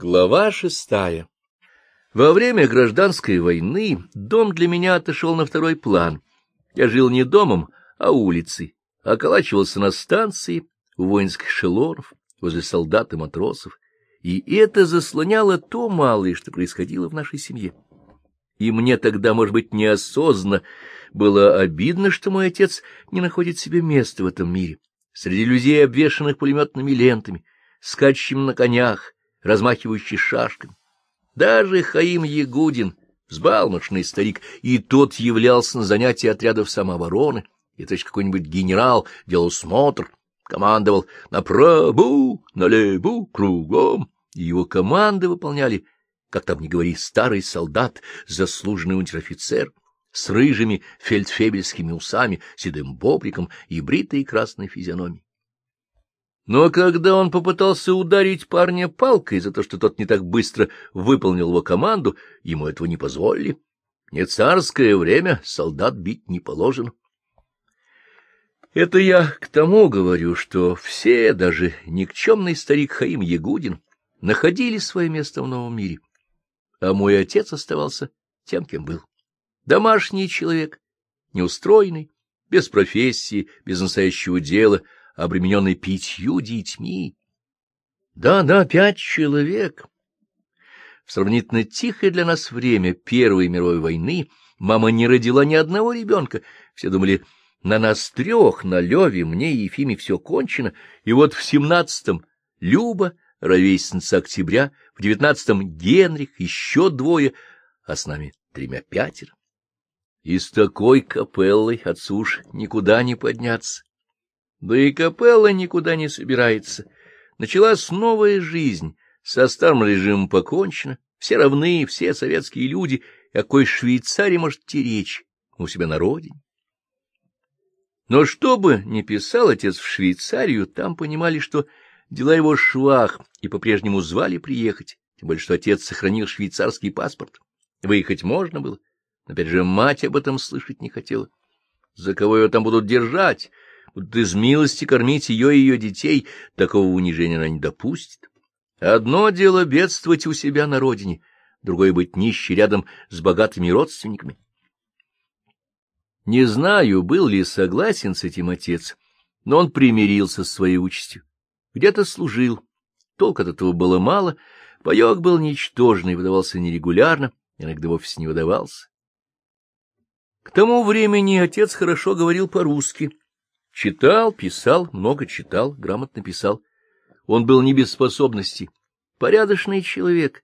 Глава шестая Во время гражданской войны дом для меня отошел на второй план. Я жил не домом, а улицей, околачивался на станции у воинских шелонов, возле солдат и матросов, и это заслоняло то малое, что происходило в нашей семье. И мне тогда, может быть, неосознанно было обидно, что мой отец не находит себе места в этом мире, среди людей, обвешанных пулеметными лентами, скачущими на конях, размахивающий шашками. Даже Хаим Ягудин, взбалмошный старик, и тот являлся на занятия отрядов самообороны, и то есть какой-нибудь генерал делал смотр, командовал направо, налево, кругом, и его команды выполняли, как там не говори, старый солдат, заслуженный унтер-офицер, с рыжими фельдфебельскими усами, седым бобриком и бритой красной физиономией. Но когда он попытался ударить парня палкой за то, что тот не так быстро выполнил его команду, ему этого не позволили. Не царское время, солдат бить не положено. Это я к тому говорю, что все, даже никчемный старик Хаим Ягудин, находили свое место в новом мире, а мой отец оставался тем, кем был. Домашний человек, неустроенный, без профессии, без настоящего дела — обремененный пятью детьми. Да-да, пять человек. В сравнительно тихое для нас время Первой мировой войны мама не родила ни одного ребенка. Все думали, на нас трех, на Леве, мне и Ефиме все кончено. И вот в семнадцатом Люба, ровесница октября, в девятнадцатом Генрих, еще двое, а с нами тремя пятеро. И с такой капеллой отцу уж никуда не подняться. Да и капелла никуда не собирается. Началась новая жизнь, со старым режимом покончено, все равны, все советские люди, о какой Швейцарии может идти речь у себя на родине. Но что бы ни писал отец в Швейцарию, там понимали, что дела его швах, и по-прежнему звали приехать, тем более что отец сохранил швейцарский паспорт. Выехать можно было, но опять же мать об этом слышать не хотела. За кого ее там будут держать? Будут из милости кормить ее и ее детей, такого унижения она не допустит. Одно дело бедствовать у себя на родине, другое — быть нищей рядом с богатыми родственниками. Не знаю, был ли согласен с этим отец, но он примирился с своей участью. Где-то служил, толк от этого было мало, паек был ничтожный, выдавался нерегулярно, иногда вовсе не выдавался. К тому времени отец хорошо говорил по-русски, Читал, писал, много читал, грамотно писал. Он был не без способностей, порядочный человек,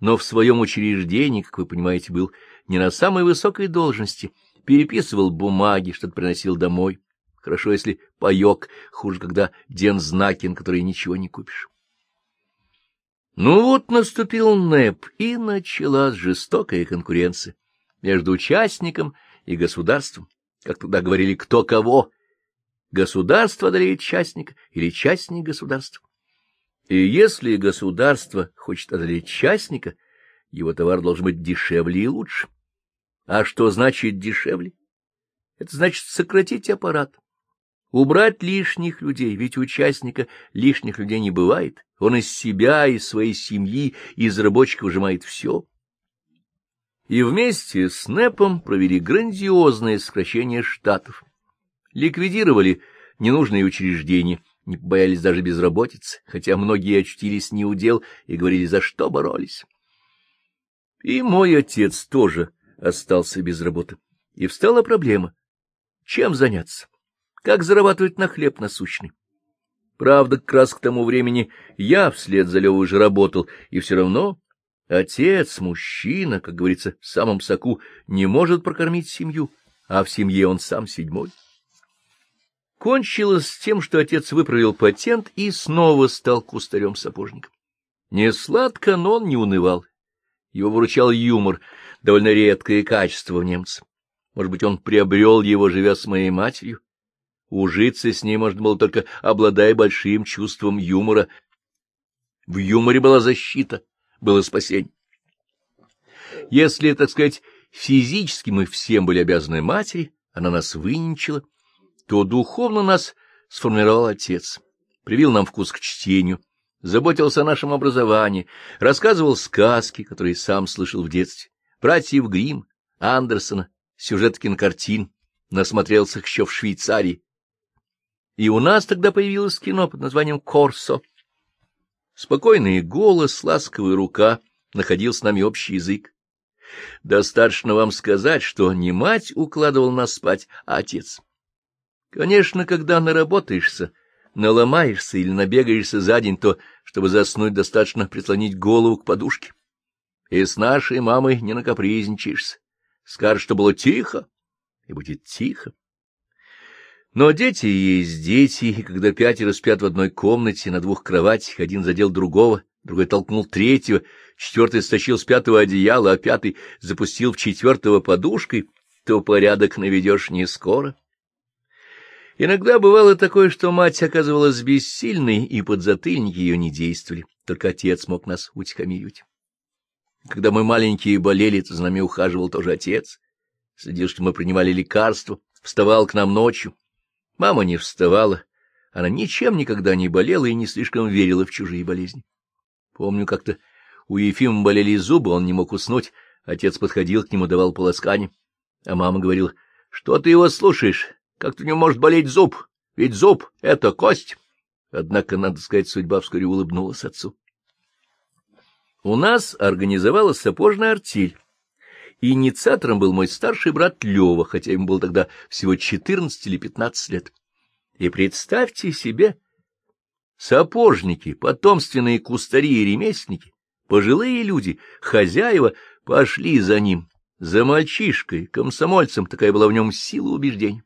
но в своем учреждении, как вы понимаете, был не на самой высокой должности, переписывал бумаги, что-то приносил домой. Хорошо, если паек, хуже, когда Ден Знакин, который ничего не купишь. Ну вот наступил НЭП, и началась жестокая конкуренция между участником и государством. Как тогда говорили, кто кого, государство одолеет частника или частник государства. И если государство хочет одолеть частника, его товар должен быть дешевле и лучше. А что значит дешевле? Это значит сократить аппарат, убрать лишних людей, ведь у участника лишних людей не бывает. Он из себя, из своей семьи, из рабочих выжимает все. И вместе с НЭПом провели грандиозное сокращение штатов ликвидировали ненужные учреждения, не боялись даже безработицы, хотя многие очутились неудел и говорили, за что боролись. И мой отец тоже остался без работы. И встала проблема. Чем заняться? Как зарабатывать на хлеб насущный? Правда, как раз к тому времени я вслед за Левой уже работал, и все равно отец, мужчина, как говорится, в самом соку, не может прокормить семью, а в семье он сам седьмой. Кончилось тем, что отец выправил патент и снова стал кустарем-сапожником. Не сладко, но он не унывал. Его выручал юмор, довольно редкое качество в немце. Может быть, он приобрел его, живя с моей матерью? Ужиться с ней можно было только обладая большим чувством юмора. В юморе была защита, было спасение. Если, так сказать, физически мы всем были обязаны матери, она нас выненчила, то духовно нас сформировал отец, привил нам вкус к чтению, заботился о нашем образовании, рассказывал сказки, которые сам слышал в детстве, братьев Грим, Андерсона, сюжет кинокартин, насмотрелся еще в Швейцарии. И у нас тогда появилось кино под названием «Корсо». Спокойный голос, ласковая рука находил с нами общий язык. Достаточно вам сказать, что не мать укладывал нас спать, а отец. Конечно, когда наработаешься, наломаешься или набегаешься за день, то, чтобы заснуть, достаточно прислонить голову к подушке. И с нашей мамой не накапризничаешься. Скажешь, что было тихо, и будет тихо. Но дети есть дети, и когда пятеро спят в одной комнате на двух кроватях, один задел другого, другой толкнул третьего, четвертый стащил с пятого одеяла, а пятый запустил в четвертого подушкой, то порядок наведешь не скоро. Иногда бывало такое, что мать оказывалась бессильной, и подзатыльники ее не действовали, только отец мог нас утихомиривать. Когда мы маленькие болели, то за нами ухаживал тоже отец, следил, что мы принимали лекарства, вставал к нам ночью. Мама не вставала, она ничем никогда не болела и не слишком верила в чужие болезни. Помню, как-то у Ефима болели зубы, он не мог уснуть, отец подходил к нему, давал полоскание, а мама говорила, что ты его слушаешь? Как-то не может болеть зуб, ведь зуб — это кость. Однако, надо сказать, судьба вскоре улыбнулась отцу. У нас организовалась сапожная артель. Инициатором был мой старший брат Лева, хотя ему было тогда всего четырнадцать или пятнадцать лет. И представьте себе, сапожники, потомственные кустари и ремесленники, пожилые люди, хозяева, пошли за ним, за мальчишкой, комсомольцем, такая была в нем сила убеждений.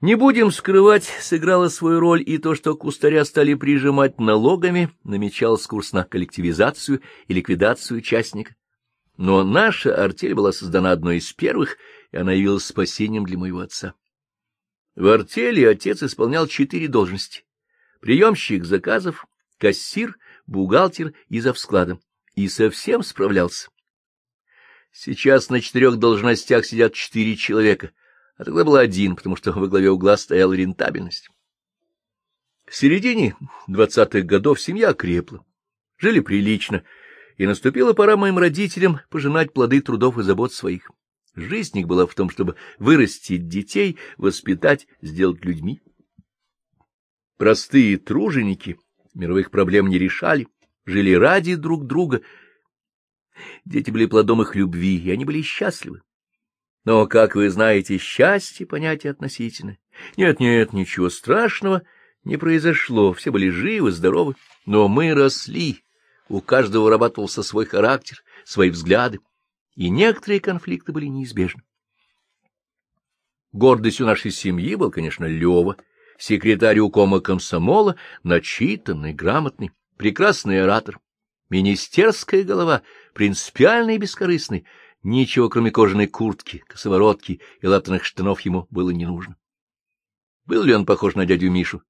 Не будем скрывать, сыграло свою роль и то, что кустаря стали прижимать налогами, намечался курс на коллективизацию и ликвидацию участника. Но наша артель была создана одной из первых, и она явилась спасением для моего отца. В артели отец исполнял четыре должности — приемщик заказов, кассир, бухгалтер и завскладом, и совсем справлялся. Сейчас на четырех должностях сидят четыре человека — а тогда был один, потому что во главе угла стояла рентабельность. В середине двадцатых годов семья крепла, жили прилично, и наступила пора моим родителям пожинать плоды трудов и забот своих. Жизнь их была в том, чтобы вырастить детей, воспитать, сделать людьми. Простые труженики мировых проблем не решали, жили ради друг друга. Дети были плодом их любви, и они были счастливы. Но, как вы знаете, счастье — понятие относительное. Нет-нет, ничего страшного не произошло, все были живы, здоровы, но мы росли, у каждого вырабатывался свой характер, свои взгляды, и некоторые конфликты были неизбежны. Гордостью нашей семьи был, конечно, Лева, секретарь укома комсомола, начитанный, грамотный, прекрасный оратор, министерская голова, принципиальный и бескорыстный, Ничего, кроме кожаной куртки, косоворотки и латаных штанов, ему было не нужно. Был ли он похож на дядю Мишу?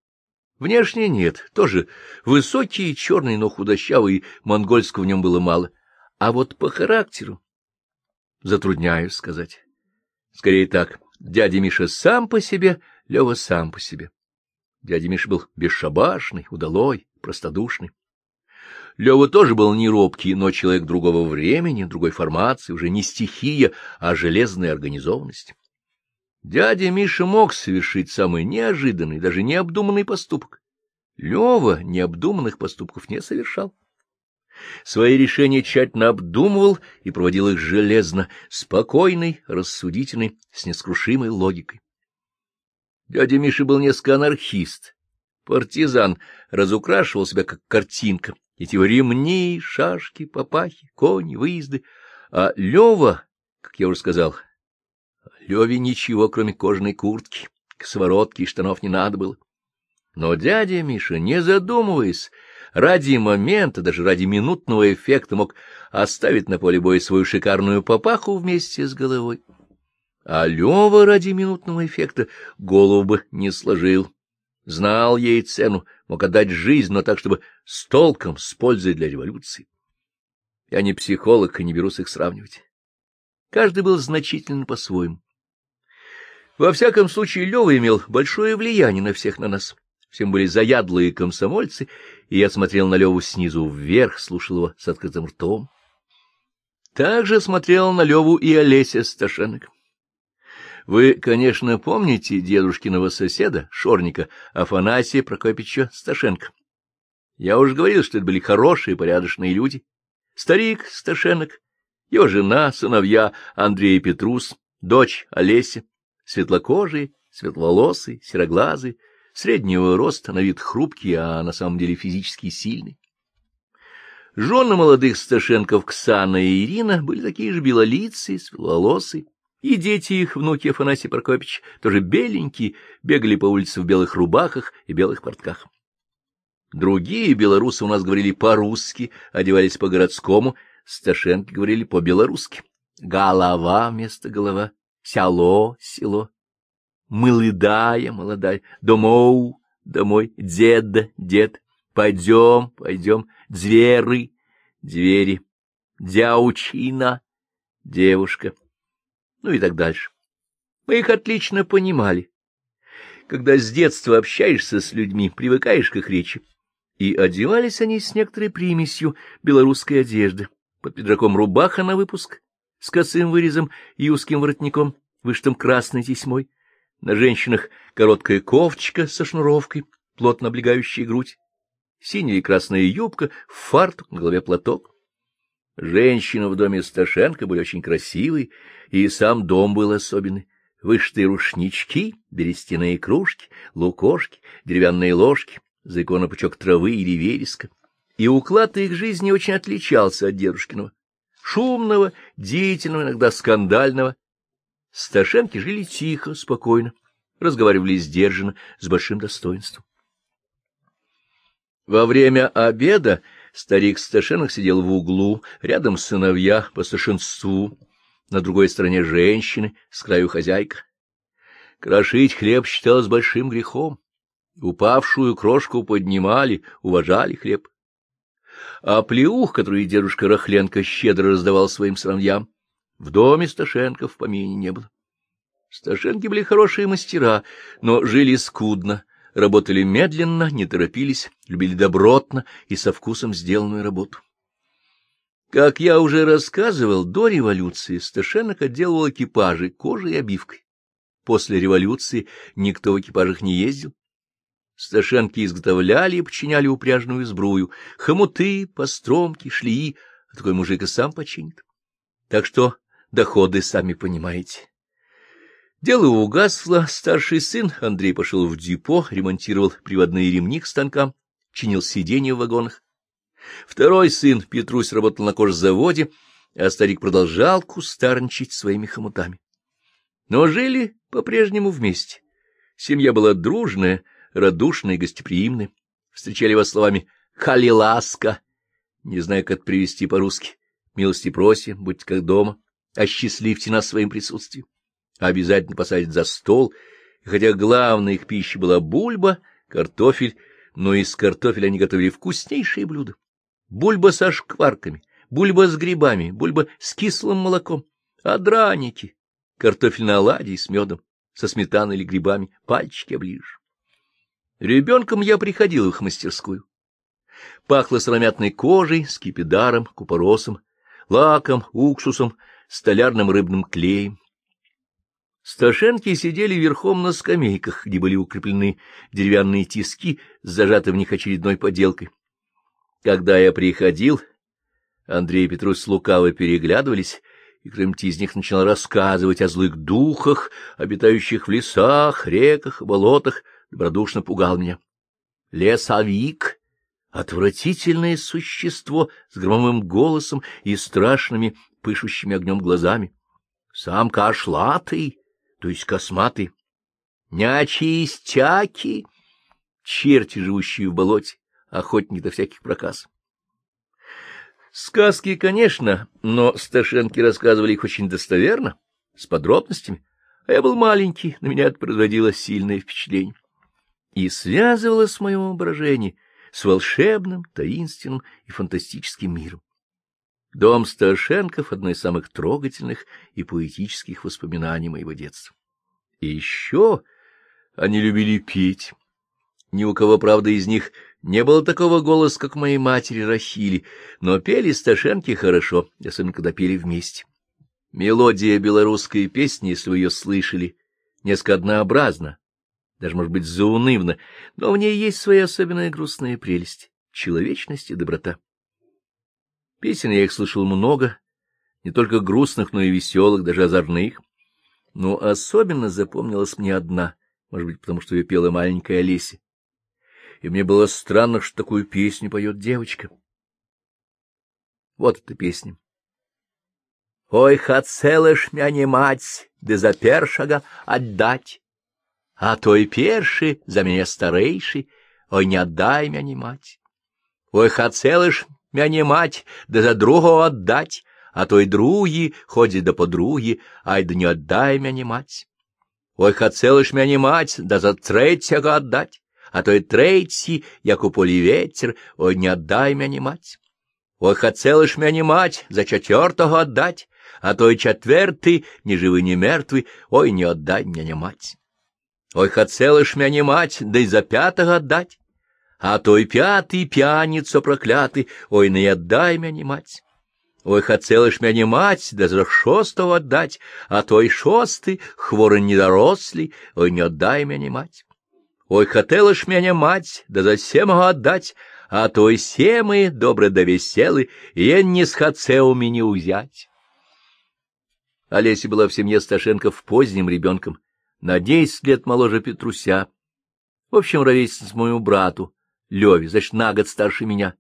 Внешне нет, тоже высокий, черный, но худощавый, и монгольского в нем было мало. А вот по характеру затрудняюсь сказать. Скорее так, дядя Миша сам по себе, Лева сам по себе. Дядя Миша был бесшабашный, удалой, простодушный. Лева тоже был не робкий, но человек другого времени, другой формации, уже не стихия, а железная организованность. Дядя Миша мог совершить самый неожиданный, даже необдуманный поступок. Лева необдуманных поступков не совершал. Свои решения тщательно обдумывал и проводил их железно, спокойный, рассудительный, с нескрушимой логикой. Дядя Миша был несколько анархист, партизан, разукрашивал себя как картинка, эти ремни, шашки, папахи, кони, выезды. А Лева, как я уже сказал, Леве ничего, кроме кожаной куртки, косоворотки и штанов не надо было. Но дядя Миша, не задумываясь, ради момента, даже ради минутного эффекта мог оставить на поле боя свою шикарную папаху вместе с головой. А Лева ради минутного эффекта голову бы не сложил знал ей цену, мог отдать жизнь, но так, чтобы с толком, с пользой для революции. Я не психолог и не берусь их сравнивать. Каждый был значителен по-своему. Во всяком случае, Лева имел большое влияние на всех на нас. Всем были заядлые комсомольцы, и я смотрел на Леву снизу вверх, слушал его с открытым ртом. Также смотрел на Леву и Олеся Сташенок. Вы, конечно, помните дедушкиного соседа, шорника, Афанасия Прокопича Сташенко. Я уже говорил, что это были хорошие, порядочные люди. Старик Сташенок, его жена, сыновья Андрей и Петрус, дочь Олеся, светлокожие, светловолосые, сероглазые, среднего роста, на вид хрупкий, а на самом деле физически сильный. Жены молодых Сташенков Ксана и Ирина были такие же белолицые, светловолосые, и дети их, внуки Афанасий Прокопич, тоже беленькие, бегали по улице в белых рубахах и белых портках. Другие белорусы у нас говорили по-русски, одевались по-городскому, Сташенки говорили по-белорусски. Голова вместо голова, село, село, мылыдая, молодая, домов, домой, деда, дед, пойдем, пойдем, дверы, двери, дяучина, девушка, ну и так дальше. Мы их отлично понимали. Когда с детства общаешься с людьми, привыкаешь к их речи. И одевались они с некоторой примесью белорусской одежды. Под пиджаком рубаха на выпуск, с косым вырезом и узким воротником, вышитым красной тесьмой. На женщинах короткая кофточка со шнуровкой, плотно облегающая грудь. Синяя и красная юбка, фартук, на голове платок. Женщины в доме Сташенко были очень красивые, и сам дом был особенный. Вышитые рушнички, берестяные кружки, лукошки, деревянные ложки, за икону пучок травы или вереска. И уклад их жизни очень отличался от дедушкиного. Шумного, деятельного, иногда скандального. Сташенки жили тихо, спокойно, разговаривали сдержанно, с большим достоинством. Во время обеда Старик Сташенок сидел в углу, рядом сыновья по старшинству, на другой стороне женщины, с краю хозяйка. Крошить хлеб считалось большим грехом. Упавшую крошку поднимали, уважали хлеб. А плеух, который дедушка Рахленко щедро раздавал своим сыновьям, в доме Сташенко в помине не было. Сташенки были хорошие мастера, но жили скудно, работали медленно, не торопились, любили добротно и со вкусом сделанную работу. Как я уже рассказывал, до революции Сташенок отделывал экипажи кожей и обивкой. После революции никто в экипажах не ездил. Сташенки изготовляли и подчиняли упряжную сбрую, хомуты, постромки, шлии, а такой мужик и сам починит. Так что доходы, сами понимаете. Дело угасло, старший сын Андрей пошел в депо, ремонтировал приводные ремни к станкам, чинил сиденья в вагонах. Второй сын Петрусь работал на кожзаводе, а старик продолжал кустарничать своими хомутами. Но жили по-прежнему вместе. Семья была дружная, радушная и гостеприимная. Встречали его словами «халиласка», не знаю, как привести по-русски. «Милости просим, будьте как дома, осчастливьте нас своим присутствием» обязательно посадить за стол, и хотя главной их пищей была бульба, картофель, но из картофеля они готовили вкуснейшие блюда. Бульба со шкварками, бульба с грибами, бульба с кислым молоком, а драники, картофель на оладьи с медом, со сметаной или грибами, пальчики оближешь. Ребенком я приходил в их мастерскую. Пахло сыромятной кожей, скипидаром, купоросом, лаком, уксусом, столярным рыбным клеем. Сташенки сидели верхом на скамейках, где были укреплены деревянные тиски с зажатой в них очередной поделкой. Когда я приходил, Андрей и Петрусь с лукаво переглядывались, и кто-нибудь из них начал рассказывать о злых духах, обитающих в лесах, реках, болотах, добродушно пугал меня. Лесовик — отвратительное существо с громовым голосом и страшными, пышущими огнем глазами. Сам кашлатый то есть косматы, нячистяки, черти, живущие в болоте, охотники до всяких проказ. Сказки, конечно, но Сташенки рассказывали их очень достоверно, с подробностями, а я был маленький, на меня это производило сильное впечатление. И связывалось мое воображение с волшебным, таинственным и фантастическим миром. Дом Сташенков — одно из самых трогательных и поэтических воспоминаний моего детства. И еще они любили петь. Ни у кого, правда, из них не было такого голоса, как моей матери Рахили, но пели Сташенки хорошо, особенно когда пели вместе. Мелодия белорусской песни, если вы ее слышали, несколько однообразна, даже, может быть, заунывна, но в ней есть своя особенная грустная прелесть, человечность и доброта. Песен я их слышал много, не только грустных, но и веселых, даже озорных. Но особенно запомнилась мне одна, может быть, потому что ее пела маленькая Олеся. И мне было странно, что такую песню поет девочка. Вот эта песня. Ой, хацелыш мя не мать, да за першага отдать, а той перши за меня старейший, ой, не отдай мя не мать. Ой, хацелыш мя не мать, да за другого отдать, а той другі, ходзі да подругі, ай да не отдай мя не мать. Ой, хацелыш мя не мать, да за третьего отдать, а той третий, як у полі ветер, ой, не отдай мя не мать. Ой, хацелыш мя не мать, за четвертого отдать, а той четвертый, ни живый, ни мертвый, ой, не отдай меня мать. Ой, хотелыш меня мать, да и за пятого отдать, а той пятый пьяницу проклятый, ой, не отдай меня мать. Ой, хотелыш меня мать, да за шостого отдать, а той шостый, хворый недорослый, ой, не отдай меня мать. Ой, хотелыш меня мать, да за семого отдать, а той семы, добрый да веселый, и не с у меня узять. Олеся была в семье Сташенков поздним ребенком, на десять лет моложе Петруся. В общем, ровесница моему брату, Леве, значит, на год старше меня.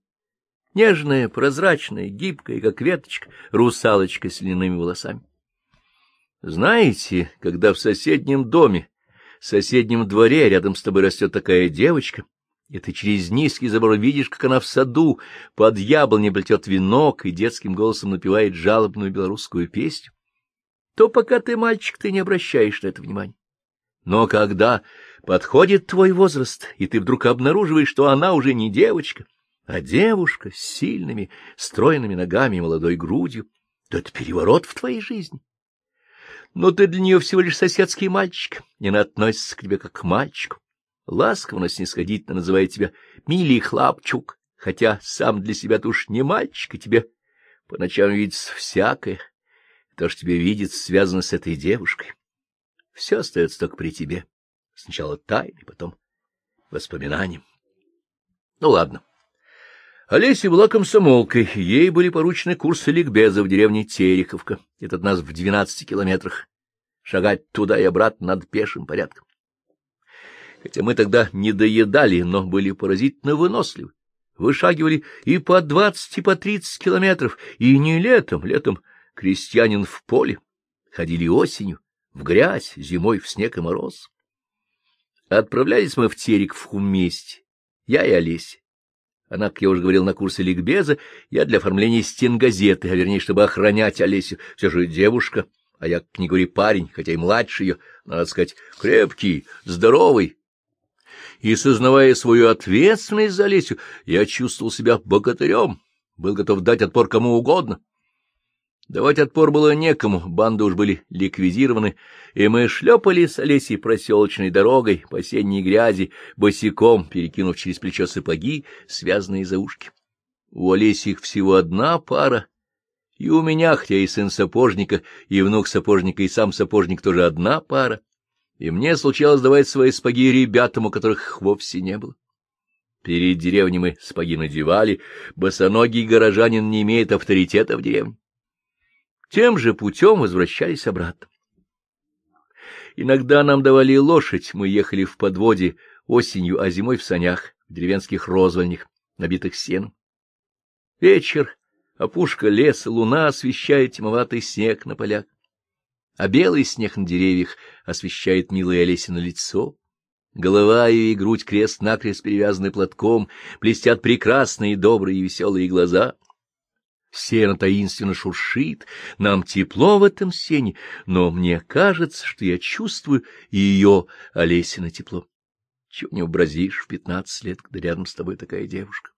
Нежная, прозрачная, гибкая, как веточка, русалочка с льняными волосами. Знаете, когда в соседнем доме, в соседнем дворе рядом с тобой растет такая девочка, и ты через низкий забор видишь, как она в саду под яблоней плетет венок и детским голосом напевает жалобную белорусскую песню, то пока ты мальчик, ты не обращаешь на это внимания. Но когда подходит твой возраст, и ты вдруг обнаруживаешь, что она уже не девочка, а девушка с сильными, стройными ногами и молодой грудью, то это переворот в твоей жизни. Но ты для нее всего лишь соседский мальчик, не она относится к тебе как к мальчику. Ласково, но снисходительно называет тебя «милый хлапчук», хотя сам для себя ты уж не мальчик, и тебе по ночам видится всякое. То, что тебе видит, связано с этой девушкой. Все остается только при тебе. Сначала тайной, потом воспоминанием. Ну, ладно. Олеся была комсомолкой, ей были поручены курсы ликбеза в деревне Тереховка. Это от нас в двенадцати километрах. Шагать туда и обратно надо пешим порядком. Хотя мы тогда не доедали, но были поразительно выносливы. Вышагивали и по двадцать, и по тридцать километров, и не летом, летом крестьянин в поле, ходили осенью, в грязь, зимой в снег и мороз. Отправлялись мы в Терек в вместе, я и Олеся. Она, как я уже говорил, на курсе ликбеза, я для оформления стенгазеты, а вернее, чтобы охранять Олесю. Все же девушка, а я, к не говори, парень, хотя и младше ее, надо сказать, крепкий, здоровый. И, сознавая свою ответственность за Олесю, я чувствовал себя богатырем, был готов дать отпор кому угодно. Давать отпор было некому, банды уж были ликвидированы, и мы шлепали с Олесей проселочной дорогой по осенней грязи, босиком, перекинув через плечо сапоги, связанные за ушки. У Олеси их всего одна пара, и у меня, хотя и сын сапожника, и внук сапожника, и сам сапожник тоже одна пара, и мне случалось давать свои сапоги ребятам, у которых вовсе не было. Перед деревней мы сапоги надевали, босоногий горожанин не имеет авторитета в деревне. Тем же путем возвращались обратно. Иногда нам давали лошадь, мы ехали в подводе осенью, а зимой в санях, в деревенских розвальнях, набитых сеном. Вечер, опушка леса, луна освещает тьмоватый снег на полях, а белый снег на деревьях освещает милое Олесино лицо. Голова ее и грудь крест-накрест перевязаны платком, блестят прекрасные, добрые и веселые глаза — Сено таинственно шуршит, нам тепло в этом сене, но мне кажется, что я чувствую ее, Олесина, тепло. Чего не образишь в пятнадцать лет, когда рядом с тобой такая девушка.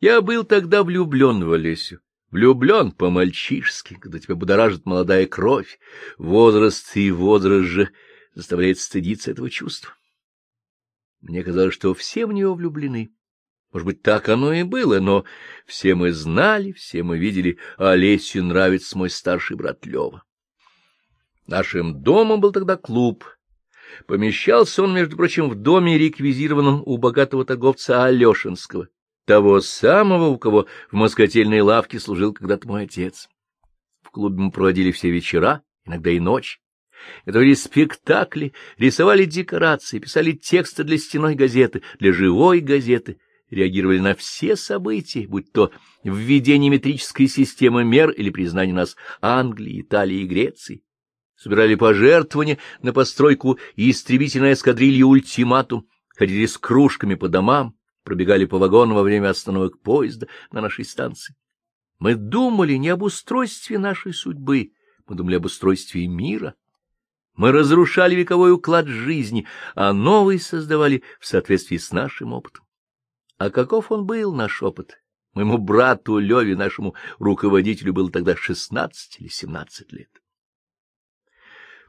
Я был тогда влюблен в Олесю, влюблен по-мальчишски, когда тебя будоражит молодая кровь, возраст и возраст же заставляет стыдиться этого чувства. Мне казалось, что все в нее влюблены. Может быть, так оно и было, но все мы знали, все мы видели, а нравится мой старший брат Лева. Нашим домом был тогда клуб. Помещался он, между прочим, в доме, реквизированном у богатого торговца Алешинского, того самого, у кого в москотельной лавке служил когда-то мой отец. В клубе мы проводили все вечера, иногда и ночь. Готовили спектакли, рисовали декорации, писали тексты для стеной газеты, для живой газеты — реагировали на все события, будь то введение метрической системы мер или признание нас Англии, Италии и Греции. Собирали пожертвования на постройку истребительной эскадрильи «Ультиматум», ходили с кружками по домам, пробегали по вагонам во время остановок поезда на нашей станции. Мы думали не об устройстве нашей судьбы, мы думали об устройстве мира. Мы разрушали вековой уклад жизни, а новый создавали в соответствии с нашим опытом. А каков он был, наш опыт? Моему брату Леве, нашему руководителю, было тогда шестнадцать или семнадцать лет.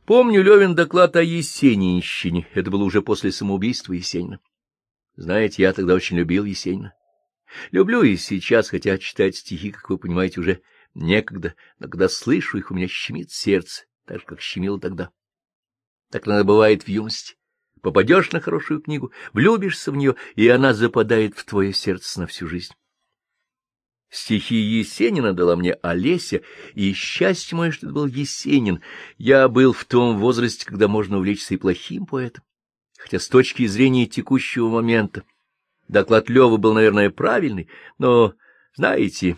Помню Левин доклад о Есенинщине. Это было уже после самоубийства Есенина. Знаете, я тогда очень любил Есенина. Люблю и сейчас, хотя читать стихи, как вы понимаете, уже некогда, но когда слышу их, у меня щемит сердце, так же, как щемило тогда. Так надо бывает в юности. Попадешь на хорошую книгу, влюбишься в нее, и она западает в твое сердце на всю жизнь. Стихи Есенина дала мне Олеся, и счастье мое, что это был Есенин. Я был в том возрасте, когда можно увлечься и плохим поэтом. Хотя с точки зрения текущего момента доклад Лёвы был, наверное, правильный, но, знаете,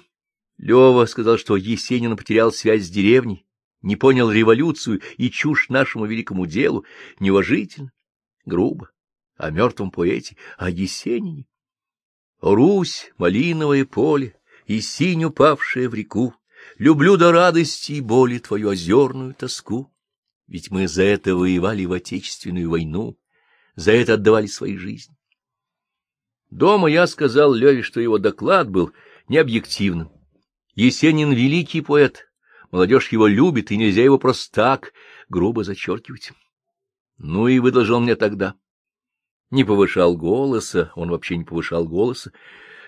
Лёва сказал, что Есенин потерял связь с деревней, не понял революцию и чушь нашему великому делу, неуважительно грубо, о мертвом поэте, о Есенине. Русь, малиновое поле и синь, упавшая в реку, Люблю до радости и боли твою озерную тоску. Ведь мы за это воевали в Отечественную войну, за это отдавали свои жизни. Дома я сказал Леве, что его доклад был необъективным. Есенин — великий поэт, молодежь его любит, и нельзя его просто так грубо зачеркивать. Ну и выдолжил мне тогда. Не повышал голоса, он вообще не повышал голоса.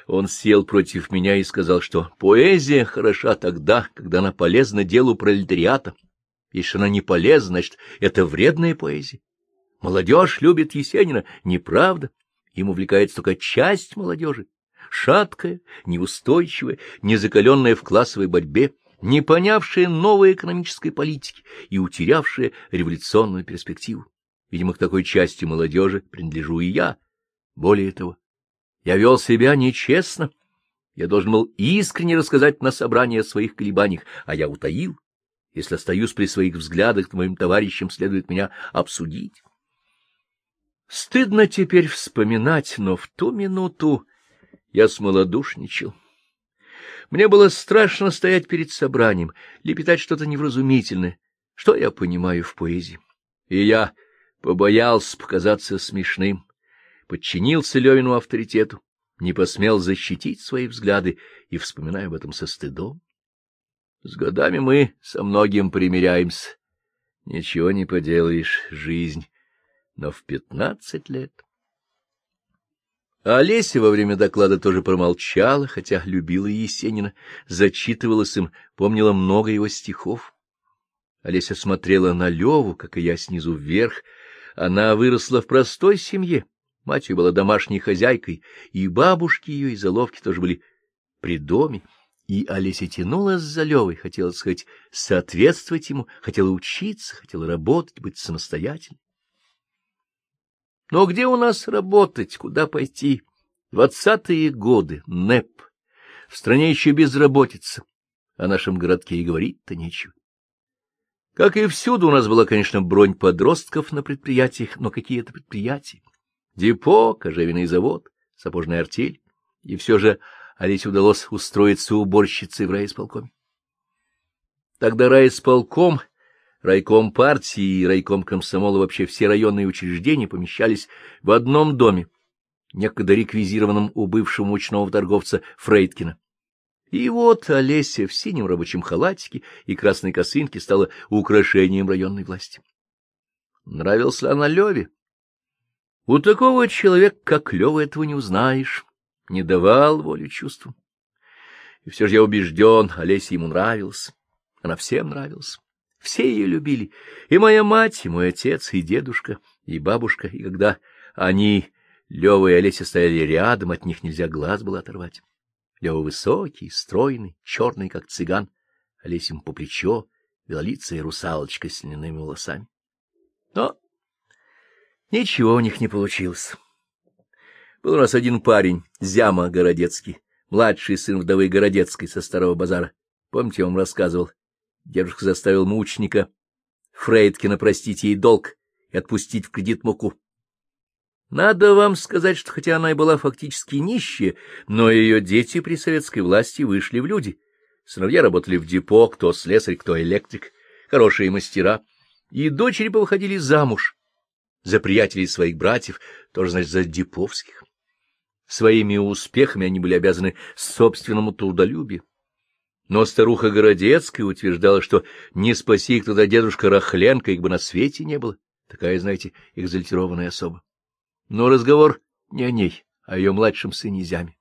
Он сел против меня и сказал, что поэзия хороша тогда, когда она полезна делу пролетариата. Если она не полезна, значит, это вредная поэзия. Молодежь любит Есенина, неправда. Им увлекается только часть молодежи, шаткая, неустойчивая, незакаленная в классовой борьбе, не понявшая новой экономической политики и утерявшая революционную перспективу. Видимо, к такой части молодежи принадлежу и я. Более того, я вел себя нечестно. Я должен был искренне рассказать на собрании о своих колебаниях, а я утаил. Если остаюсь при своих взглядах, то моим товарищам следует меня обсудить. Стыдно теперь вспоминать, но в ту минуту я смолодушничал. Мне было страшно стоять перед собранием, лепетать что-то невразумительное. Что я понимаю в поэзии? И я побоялся показаться смешным, подчинился Левину авторитету, не посмел защитить свои взгляды и вспоминаю об этом со стыдом. С годами мы со многим примиряемся. Ничего не поделаешь, жизнь. Но в пятнадцать лет... А Олеся во время доклада тоже промолчала, хотя любила Есенина, зачитывалась им, помнила много его стихов. Олеся смотрела на Леву, как и я, снизу вверх, она выросла в простой семье. Мать ее была домашней хозяйкой, и бабушки ее, и заловки тоже были при доме. И Олеся тянулась за Левой, хотела, сказать, соответствовать ему, хотела учиться, хотела работать, быть самостоятельной. Но где у нас работать, куда пойти? Двадцатые годы, НЭП. В стране еще безработица. О нашем городке и говорить-то нечего. Как и всюду, у нас была, конечно, бронь подростков на предприятиях, но какие это предприятия? Депо, кожевенный завод, сапожная артель. И все же Олесе удалось устроиться уборщицей в райисполкоме. Тогда райисполком, райком партии и райком комсомола, вообще все районные учреждения помещались в одном доме, некогда реквизированном у бывшего мучного торговца Фрейдкина. И вот Олеся в синем рабочем халатике и красной косынке стала украшением районной власти. Нравился она Леве. У такого человека, как Лева, этого не узнаешь, не давал волю чувствам. И все же я убежден, Олеся ему нравилась, она всем нравилась. Все ее любили, и моя мать, и мой отец, и дедушка, и бабушка, и когда они, Лева и Олеся, стояли рядом, от них нельзя глаз было оторвать. Лева высокий, стройный, черный, как цыган, Олеся ему по плечо, белолицая русалочка с льняными волосами. Но ничего у них не получилось. Был у нас один парень, Зяма Городецкий, младший сын вдовы Городецкой со Старого базара. Помните, я вам рассказывал? Дедушка заставил мученика Фрейдкина простить ей долг и отпустить в кредит муку. Надо вам сказать, что хотя она и была фактически нищая, но ее дети при советской власти вышли в люди. Сыновья работали в депо, кто слесарь, кто электрик, хорошие мастера, и дочери повыходили замуж за приятелей своих братьев, тоже, значит, за деповских. Своими успехами они были обязаны собственному трудолюбию. Но старуха Городецкая утверждала, что не спаси их туда дедушка Рахленко, их бы на свете не было. Такая, знаете, экзальтированная особа. Но разговор не о ней, а о ее младшем сыне Зяме.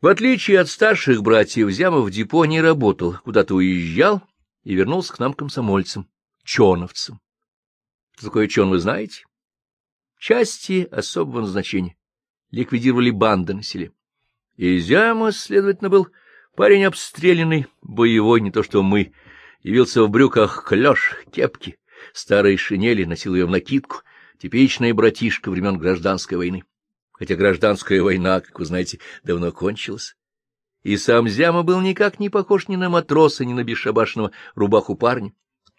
В отличие от старших братьев, Зяма в депо не работал, куда-то уезжал и вернулся к нам комсомольцам, чоновцам. Что такое чон, вы знаете? Части особого назначения. Ликвидировали банды на селе. И Зяма, следовательно, был парень обстрелянный, боевой, не то что мы. Явился в брюках клеш, кепки, старой шинели, носил ее в накидку, типичный братишка времен гражданской войны. Хотя гражданская война, как вы знаете, давно кончилась. И сам Зяма был никак не похож ни на матроса, ни на бесшабашного рубаху парня.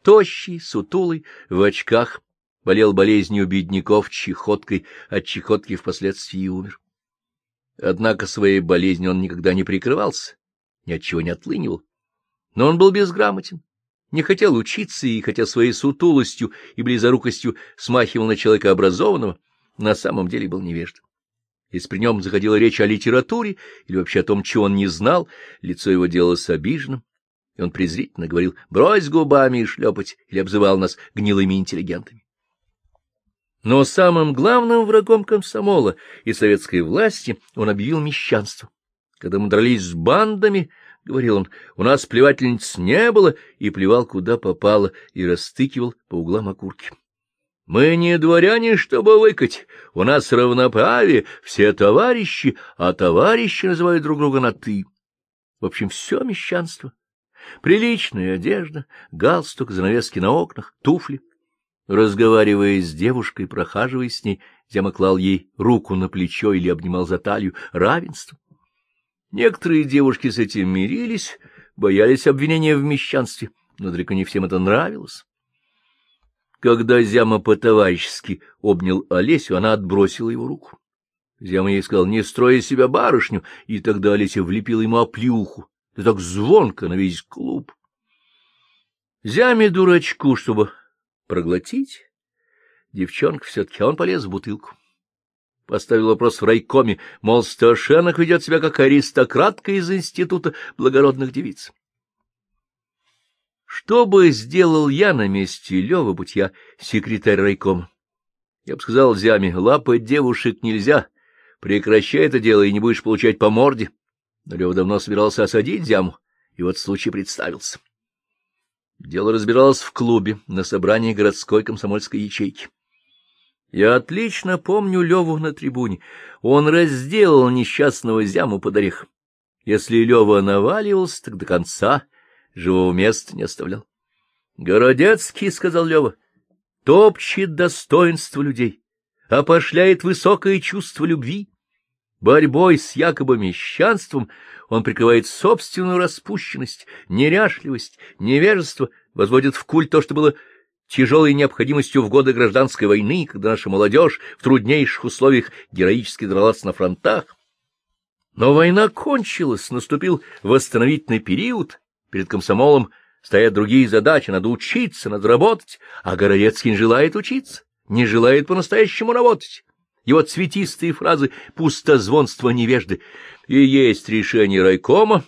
Тощий, сутулый, в очках, болел болезнью бедняков, чехоткой, от чехотки впоследствии умер. Однако своей болезнью он никогда не прикрывался, ни от чего не отлынивал. Но он был безграмотен, не хотел учиться, и хотя своей сутулостью и близорукостью смахивал на человека образованного, на самом деле был невежд. Если при нем заходила речь о литературе или вообще о том, чего он не знал, лицо его делалось обиженным, и он презрительно говорил «брось губами шлепать» или обзывал нас гнилыми интеллигентами. Но самым главным врагом комсомола и советской власти он объявил мещанство. Когда мы дрались с бандами, — говорил он, — у нас плевательниц не было, и плевал куда попало, и растыкивал по углам окурки. Мы не дворяне, чтобы выкать, у нас равноправие, все товарищи, а товарищи называют друг друга на «ты». В общем, все мещанство. Приличная одежда, галстук, занавески на окнах, туфли. Разговаривая с девушкой, прохаживаясь с ней, Зяма клал ей руку на плечо или обнимал за талию. Равенство. Некоторые девушки с этим мирились, боялись обвинения в мещанстве, но далеко не всем это нравилось. Когда Зяма по-товарищески обнял Олесю, она отбросила его руку. Зяма ей сказал, не строй себя барышню, и тогда Олеся влепила ему оплюху, да так звонко на весь клуб. Зяме дурачку, чтобы проглотить. Девчонка все-таки, он полез в бутылку. Поставил вопрос в райкоме, мол, Сташенок ведет себя как аристократка из института благородных девиц. Что бы сделал я на месте Лёвы, будь я секретарь райкома? Я бы сказал Зяме, лапать девушек нельзя, прекращай это дело, и не будешь получать по морде. Но Лёва давно собирался осадить Зяму, и вот случай представился. Дело разбиралось в клубе на собрании городской комсомольской ячейки. Я отлично помню Леву на трибуне. Он разделал несчастного зяму под орех. Если Лева наваливался, так до конца живого места не оставлял. — Городецкий, — сказал Лева, — топчет достоинство людей, опошляет высокое чувство любви. Борьбой с якобы мещанством он прикрывает собственную распущенность, неряшливость, невежество, возводит в культ то, что было тяжелой необходимостью в годы гражданской войны, когда наша молодежь в труднейших условиях героически дралась на фронтах. Но война кончилась, наступил восстановительный период, перед комсомолом стоят другие задачи, надо учиться, надо работать, а Городецкий не желает учиться, не желает по-настоящему работать его цветистые фразы пустозвонства невежды, и есть решение райкома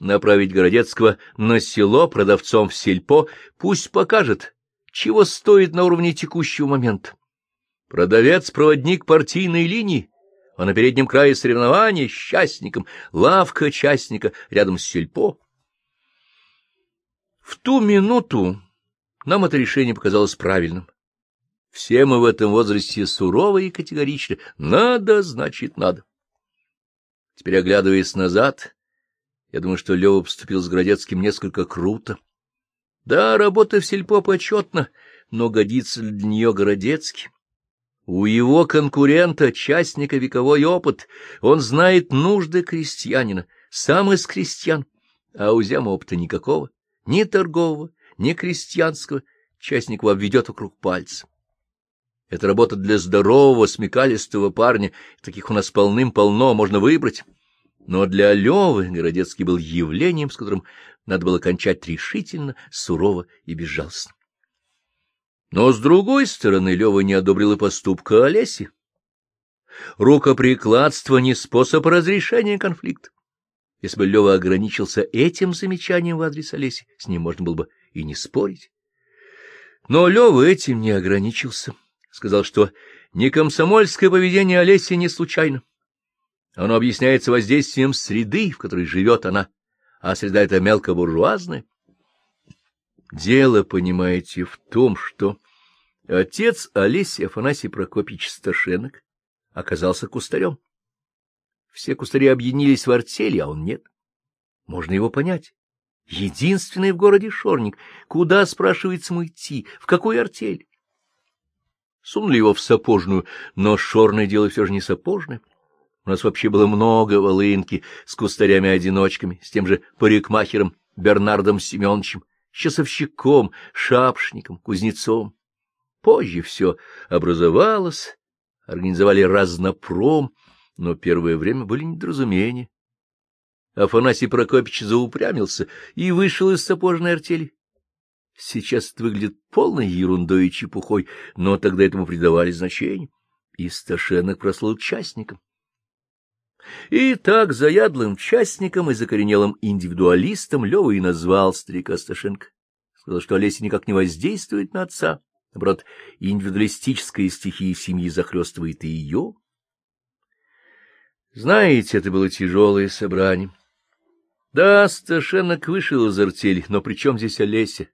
направить Городецкого на село продавцом в сельпо, пусть покажет, чего стоит на уровне текущего момента. Продавец-проводник партийной линии, а на переднем крае соревнования с частником, лавка частника рядом с сельпо. В ту минуту нам это решение показалось правильным. Все мы в этом возрасте суровы и категоричны. Надо, значит, надо. Теперь, оглядываясь назад, я думаю, что Лева поступил с Городецким несколько круто. Да, работа в сельпо почетна, но годится для нее Городецкий. У его конкурента, частника, вековой опыт. Он знает нужды крестьянина, сам из крестьян, а у Зяма опыта никакого, ни торгового, ни крестьянского. Частник обведет вокруг пальца. Это работа для здорового, смекалистого парня, таких у нас полным-полно, можно выбрать. Но для Левы Городецкий был явлением, с которым надо было кончать решительно, сурово и безжалостно. Но, с другой стороны, Лева не одобрил и поступка Олеси. Рукоприкладство не способ разрешения конфликта. Если бы Лева ограничился этим замечанием в адрес Олеси, с ним можно было бы и не спорить. Но Лева этим не ограничился. Сказал, что не комсомольское поведение Олеси не случайно. Оно объясняется воздействием среды, в которой живет она, а среда — это мелкобуржуазная. Дело, понимаете, в том, что отец Олеси Афанасий Прокопьевич Сташенок оказался кустарем. Все кустари объединились в артели, а он нет. Можно его понять. Единственный в городе шорник. Куда, спрашивается, ему идти? В какую артель? Сунули его в сапожную, но шорное дело все же не сапожное. У нас вообще было много волынки с кустарями-одиночками, с тем же парикмахером Бернардом Семеновичем, часовщиком, шапшником, кузнецом. Позже все образовалось, организовали разнопром, но первое время были недоразумения. Афанасий Прокопьевич заупрямился и вышел из сапожной артели. Сейчас это выглядит полной ерундой и чепухой, но тогда этому придавали значение, и Сташенок прослыл частником. И так заядлым частником и закоренелым индивидуалистом Лева и назвал старика Сташенко. Сказал, что Олеся никак не воздействует на отца. Наоборот, индивидуалистическая стихия семьи захлестывает и ее. Знаете, это было тяжелое собрание. Да, Сташенок вышел из артели, но при чем здесь Олеся?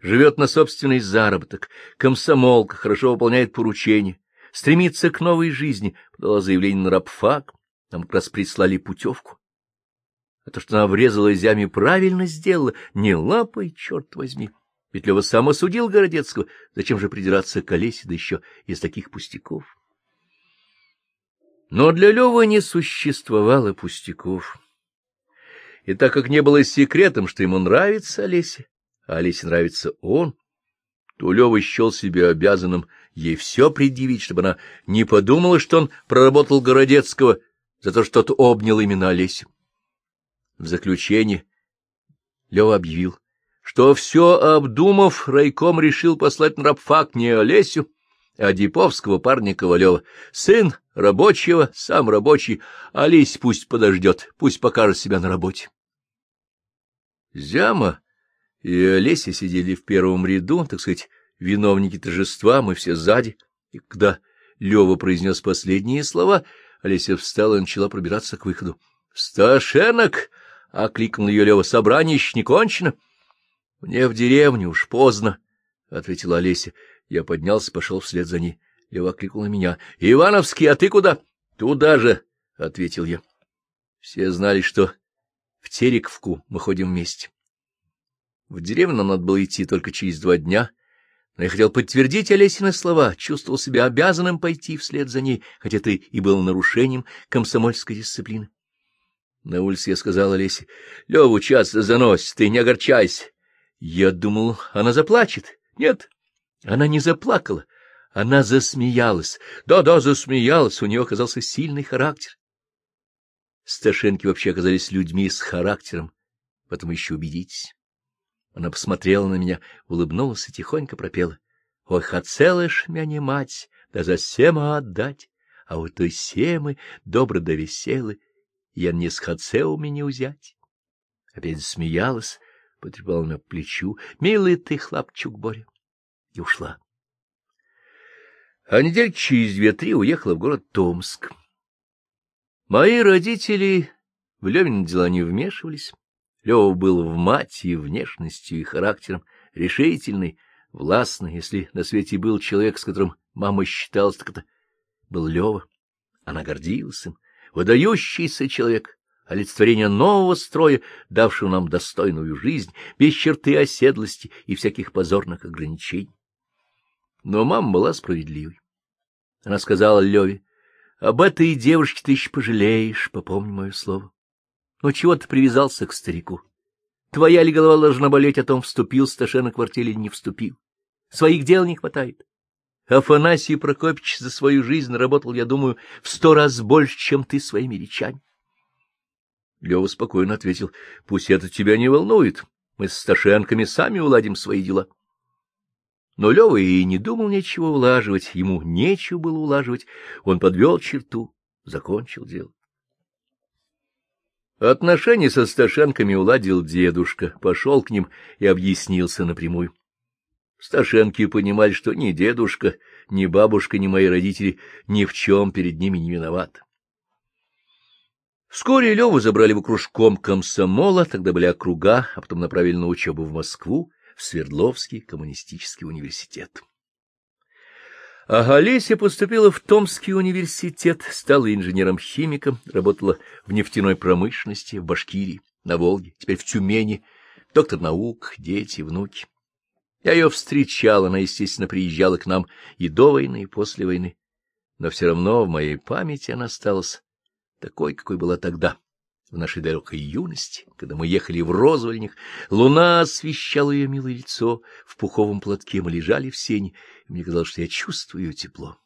Живет на собственный заработок, комсомолка, хорошо выполняет поручения, стремится к новой жизни, подала заявление на рабфак, нам как раз прислали путевку. А то, что она врезала изями, правильно сделала, не лапой, черт возьми. Ведь Лева сам осудил Городецкого, зачем же придираться к Олесе, да еще из таких пустяков? Но для Левы не существовало пустяков. И так как не было секретом, что ему нравится Олеся, а Олесе нравится он, то Лева счел себя обязанным ей все предъявить, чтобы она не подумала, что он проработал Городецкого за то, что тот обнял именно Олесю. В заключение Лева объявил, что все обдумав, райком решил послать на рабфак не Олесю, а Диповского парня Ковалева. Сын рабочего, сам рабочий, Олесь пусть подождет, пусть покажет себя на работе. Зяма и Олеся сидели в первом ряду, так сказать, виновники торжества, мы все сзади, и когда Лева произнес последние слова — Олеся встала и начала пробираться к выходу. — Сташенок! — окликнул ее Лева. — Собрание еще не кончено. — Мне в деревню, уж поздно, — ответила Олеся. Я поднялся, пошел вслед за ней. Лева окликнул на меня. — Ивановский, а ты куда? — Туда же, — ответил я. Все знали, что в Терековку мы ходим вместе. В деревню надо было идти только через два дня — но я хотел подтвердить Олесины слова, чувствовал себя обязанным пойти вслед за ней, хотя ты и был нарушением комсомольской дисциплины. На улице я сказал Олесе, — Леву часто заносит, ты не огорчайся. Я думал, она заплачет. Нет, она не заплакала, она засмеялась. Да-да, засмеялась, у нее оказался сильный характер. Сташенки вообще оказались людьми с характером, потом еще убедитесь. Она посмотрела на меня, улыбнулась и тихонько пропела. — Ой, хотелыш мяне мать, да за сема отдать, а у той семы добро да веселы, я не с хацеу меня узять. Опять смеялась, потрепала на плечу. — Милый ты, хлопчук Боря! И ушла. А недель через две-три уехала в город Томск. Мои родители в Левин дела не вмешивались. Лева был в мать и внешностью, и характером решительный, властный. Если на свете был человек, с которым мама считалась, так это был Лева. Она гордилась им. Выдающийся человек, олицетворение нового строя, давшего нам достойную жизнь, без черты оседлости и всяких позорных ограничений. Но мама была справедливой. Она сказала Леве, — Об этой девушке ты еще пожалеешь, попомни мое слово. Но чего ты привязался к старику? Твоя ли голова должна болеть о том, вступил Сташена к квартире или не вступил? Своих дел не хватает. Афанасий Прокопич за свою жизнь работал, я думаю, в сто раз больше, чем ты своими речами. Лева спокойно ответил, — Пусть это тебя не волнует. Мы с Сташенками сами уладим свои дела. Но Лева и не думал ничего улаживать, ему нечего было улаживать. Он подвел черту, закончил дело. Отношения со Сташенками уладил дедушка, пошел к ним и объяснился напрямую. Сташенки понимали, что ни дедушка, ни бабушка, ни мои родители ни в чем перед ними не виноваты. Вскоре Леву забрали в кружком комсомола, тогда были округа, а потом направили на учебу в Москву, в Свердловский коммунистический университет. А Олеся поступила в Томский университет, стала инженером-химиком, работала в нефтяной промышленности в Башкирии, на Волге, теперь в Тюмени, доктор наук, дети, внуки. Я ее встречал, она, естественно, приезжала к нам и до войны, и после войны, но все равно в моей памяти она осталась такой, какой была тогда в нашей далекой юности, когда мы ехали в Розвольник, луна освещала ее милое лицо, в пуховом платке мы лежали в сене, и мне казалось, что я чувствую тепло.